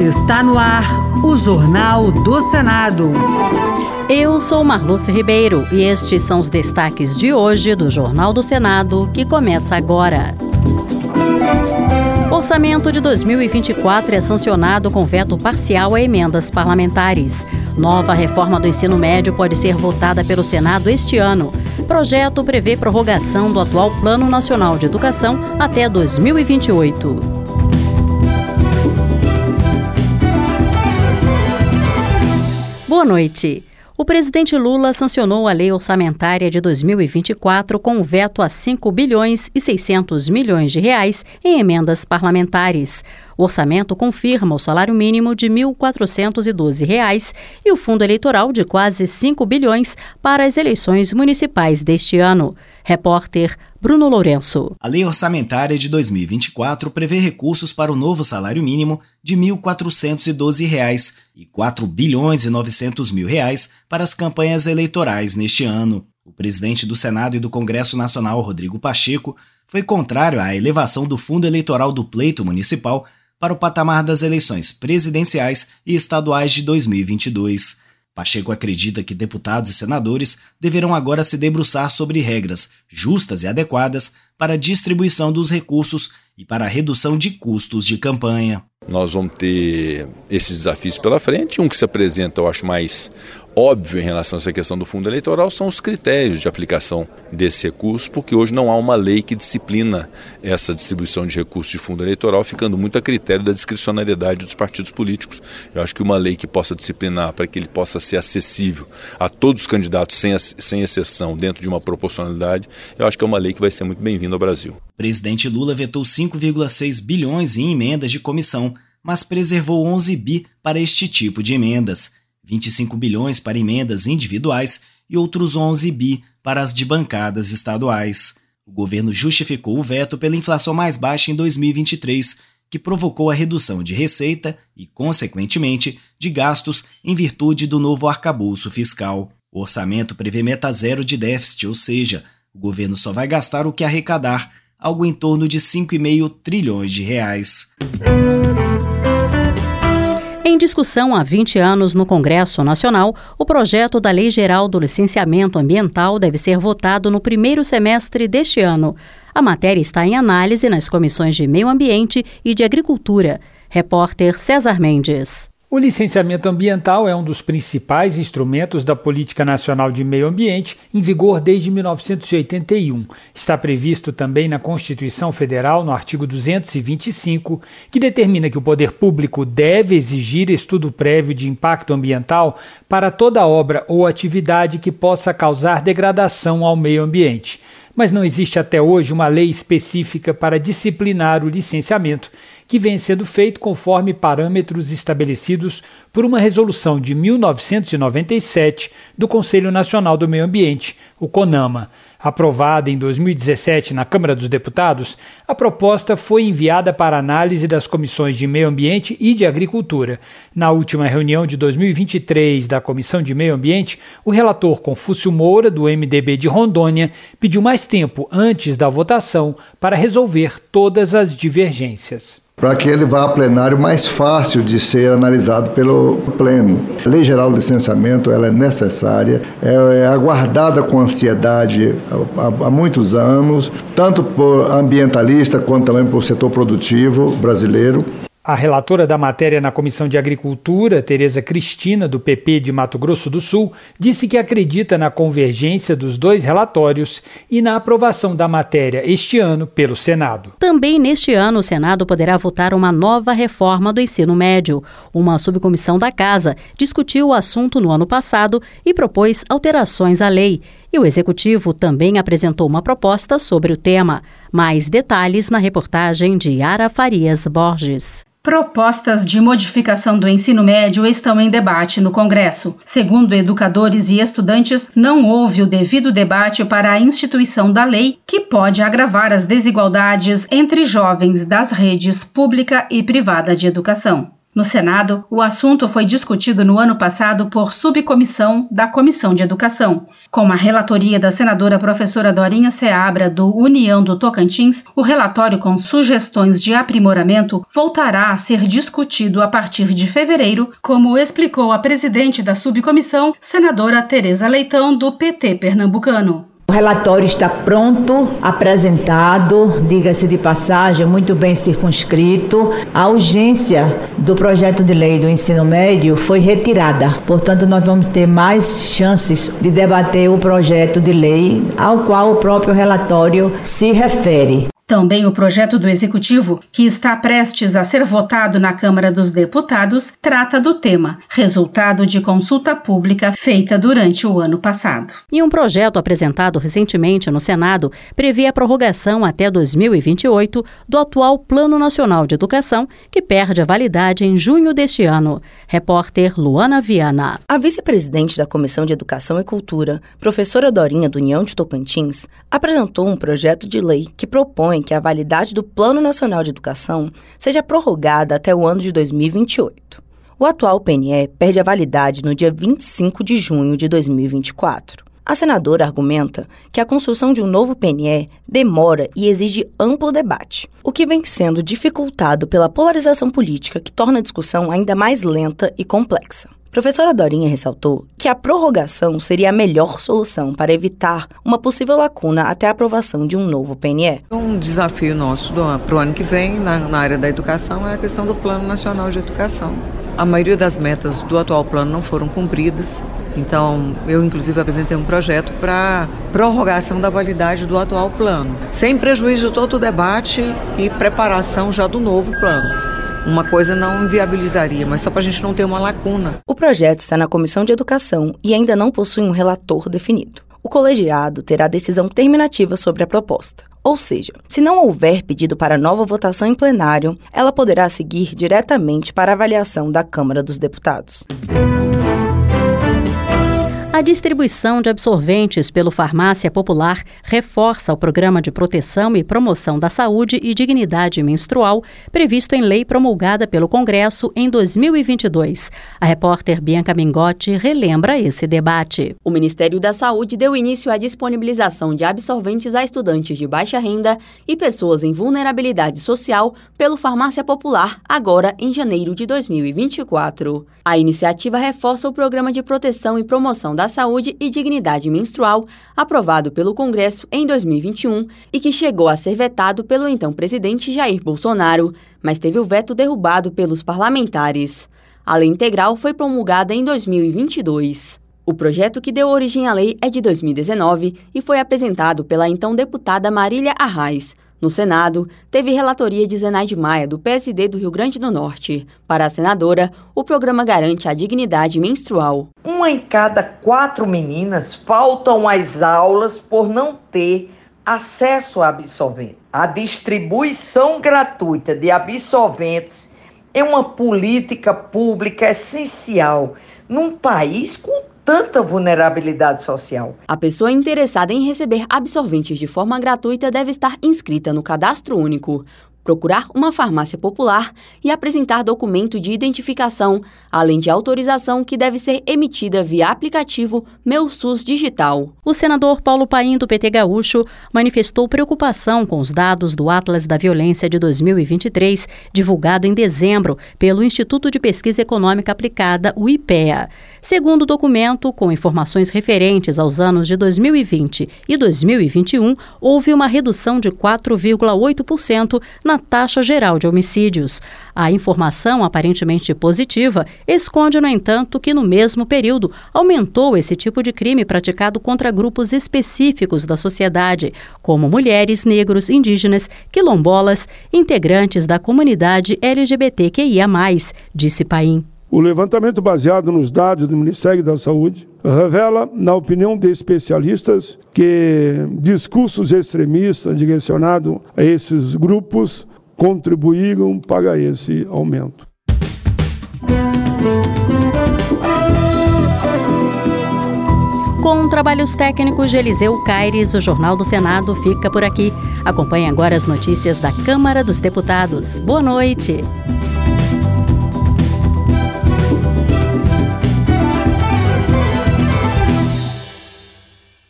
Está no ar o Jornal do Senado. Eu sou Marluce Ribeiro e estes são os destaques de hoje do Jornal do Senado, que começa agora. Orçamento de 2024 é sancionado com veto parcial a emendas parlamentares. Nova reforma do ensino médio pode ser votada pelo Senado este ano. Projeto prevê prorrogação do atual Plano Nacional de Educação até 2028. Boa noite. O presidente Lula sancionou a lei orçamentária de 2024 com veto a 5 bilhões e 600 milhões de reais em emendas parlamentares. O orçamento confirma o salário mínimo de 1.412 reais e o fundo eleitoral de quase 5 bilhões para as eleições municipais deste ano. Repórter Bruno Lourenço. A lei orçamentária de 2024 prevê recursos para o novo salário mínimo de 1.412 reais e 4 bilhões e 900 mil reais para as campanhas eleitorais neste ano. O presidente do Senado e do Congresso Nacional, Rodrigo Pacheco, foi contrário à elevação do fundo eleitoral do pleito municipal para o patamar das eleições presidenciais e estaduais de 2022. Pacheco acredita que deputados e senadores deverão agora se debruçar sobre regras justas e adequadas para a distribuição dos recursos e para a redução de custos de campanha. Nós vamos ter esses desafios pela frente. Um que se apresenta, eu acho, mais óbvio em relação a essa questão do fundo eleitoral são os critérios de aplicação desse recurso, porque hoje não há uma lei que disciplina essa distribuição de recursos de fundo eleitoral, ficando muito a critério da discricionariedade dos partidos políticos. Eu acho que uma lei que possa disciplinar para que ele possa ser acessível a todos os candidatos, sem, sem exceção, dentro de uma proporcionalidade, eu acho que é uma lei que vai ser muito bem-vinda ao Brasil. Presidente Lula vetou 5,6 bilhões em emendas de comissão, mas preservou 11 bi para este tipo de emendas. 25 bilhões para emendas individuais e outros 11 bi para as de bancadas estaduais. O governo justificou o veto pela inflação mais baixa em 2023, que provocou a redução de receita e, consequentemente, de gastos em virtude do novo arcabouço fiscal. O orçamento prevê meta zero de déficit, ou seja, o governo só vai gastar o que arrecadar, algo em torno de 5,5 trilhões de reais. Em discussão há 20 anos no Congresso Nacional, o projeto da Lei Geral do Licenciamento Ambiental deve ser votado no primeiro semestre deste ano. A matéria está em análise nas comissões de Meio Ambiente e de Agricultura. Repórter César Mendes. O licenciamento ambiental é um dos principais instrumentos da Política Nacional de Meio Ambiente, em vigor desde 1981. Está previsto também na Constituição Federal, no artigo 225, que determina que o poder público deve exigir estudo prévio de impacto ambiental para toda obra ou atividade que possa causar degradação ao meio ambiente mas não existe até hoje uma lei específica para disciplinar o licenciamento, que vem sendo feito conforme parâmetros estabelecidos por uma resolução de 1997 do Conselho Nacional do Meio Ambiente, o CONAMA. Aprovada em 2017 na Câmara dos Deputados, a proposta foi enviada para análise das comissões de Meio Ambiente e de Agricultura. Na última reunião de 2023 da Comissão de Meio Ambiente, o relator Confúcio Moura, do MDB de Rondônia, pediu mais tempo antes da votação para resolver todas as divergências para que ele vá a plenário mais fácil de ser analisado pelo pleno. A Lei Geral do Licenciamento ela é necessária, é aguardada com ansiedade há, muitos anos, tanto por ambientalista quanto também por setor produtivo brasileiro. A relatora da matéria na Comissão de Agricultura, Tereza Cristina, do PP de Mato Grosso do Sul, disse que acredita na convergência dos dois relatórios e na aprovação da matéria este ano pelo Senado. Também neste ano, o Senado poderá votar uma nova reforma do ensino médio. Uma subcomissão da Casa discutiu o assunto no ano passado e propôs alterações à lei. E o Executivo também apresentou uma proposta sobre o tema. Mais detalhes na reportagem de Yara Farias Borges. Propostas de modificação do ensino médio estão em debate no Congresso. Segundo educadores e estudantes, não houve o devido debate para a instituição da lei, que pode agravar as desigualdades entre jovens das redes pública e privada de educação. No Senado, o assunto foi discutido no ano passado por subcomissão da Comissão de Educação. Com a relatoria da senadora professora Dorinha Seabra, do União do Tocantins, o relatório com sugestões de aprimoramento voltará a ser discutido a partir de fevereiro, como explicou a presidente da subcomissão, senadora Tereza Leitão, do PT pernambucano. O relatório está pronto, apresentado, diga-se de passagem, muito bem circunscrito. A urgência do projeto de lei do ensino médio foi retirada. Portanto, nós vamos ter mais chances de debater o projeto de lei ao qual o próprio relatório se refere. Também o projeto do Executivo, que está prestes a ser votado na Câmara dos Deputados, trata do tema, resultado de consulta pública feita durante o ano passado. E um projeto apresentado recentemente no Senado prevê a prorrogação até 2028 do atual Plano Nacional de Educação, que perde a validade em junho deste ano. Repórter Luana Viana. A vice-presidente da Comissão de Educação e Cultura, professora Dorinha do União de Tocantins, apresentou um projeto de lei que propõe propõe que a validade do Plano Nacional de Educação seja prorrogada até o ano de 2028. O atual PNE perde a validade no dia 25 de junho de 2024. A senadora argumenta que a construção de um novo PNE demora e exige amplo debate, o que vem sendo dificultado pela polarização política que torna a discussão ainda mais lenta e complexa. Professora Dorinha ressaltou que a prorrogação seria a melhor solução para evitar uma possível lacuna até a aprovação de um novo PNE. Um desafio nosso para o ano que vem na, na área da educação é a questão do Plano Nacional de Educação. A maioria das metas do atual plano não foram cumpridas, então eu inclusive apresentei um projeto para prorrogação da validade do atual plano, sem prejuízo de todo o debate e preparação já do novo plano uma coisa não inviabilizaria, mas só para a gente não ter uma lacuna. O projeto está na Comissão de Educação e ainda não possui um relator definido. O colegiado terá decisão terminativa sobre a proposta. Ou seja, se não houver pedido para nova votação em plenário, ela poderá seguir diretamente para avaliação da Câmara dos Deputados. A distribuição de absorventes pelo Farmácia Popular reforça o programa de proteção e promoção da saúde e dignidade menstrual previsto em lei promulgada pelo Congresso em 2022. A repórter Bianca Mingotti relembra esse debate. O Ministério da Saúde deu início à disponibilização de absorventes a estudantes de baixa renda e pessoas em vulnerabilidade social pelo Farmácia Popular agora em janeiro de 2024. A iniciativa reforça o programa de proteção e promoção da da Saúde e Dignidade Menstrual, aprovado pelo Congresso em 2021 e que chegou a ser vetado pelo então presidente Jair Bolsonaro, mas teve o veto derrubado pelos parlamentares. A lei integral foi promulgada em 2022. O projeto que deu origem à lei é de 2019 e foi apresentado pela então deputada Marília Arraes, no Senado, teve relatoria de Zenaide Maia, do PSD do Rio Grande do Norte. Para a senadora, o programa garante a dignidade menstrual. Uma em cada quatro meninas faltam às aulas por não ter acesso a absorvente. A distribuição gratuita de absorventes é uma política pública essencial num país com tanta vulnerabilidade social. A pessoa interessada em receber absorventes de forma gratuita deve estar inscrita no Cadastro Único procurar uma farmácia popular e apresentar documento de identificação, além de autorização que deve ser emitida via aplicativo Meu SUS Digital. O senador Paulo Paim, do PT Gaúcho, manifestou preocupação com os dados do Atlas da Violência de 2023, divulgado em dezembro pelo Instituto de Pesquisa Econômica Aplicada, o IPEA. Segundo o documento, com informações referentes aos anos de 2020 e 2021, houve uma redução de 4,8% na taxa geral de homicídios. A informação aparentemente positiva esconde, no entanto, que no mesmo período aumentou esse tipo de crime praticado contra grupos específicos da sociedade, como mulheres, negros, indígenas, quilombolas, integrantes da comunidade LGBTQIA, disse Paim. O levantamento baseado nos dados do Ministério da Saúde revela, na opinião de especialistas, que discursos extremistas direcionados a esses grupos contribuíram para esse aumento. Com trabalhos técnicos de Eliseu Caires, o Jornal do Senado fica por aqui. Acompanhe agora as notícias da Câmara dos Deputados. Boa noite.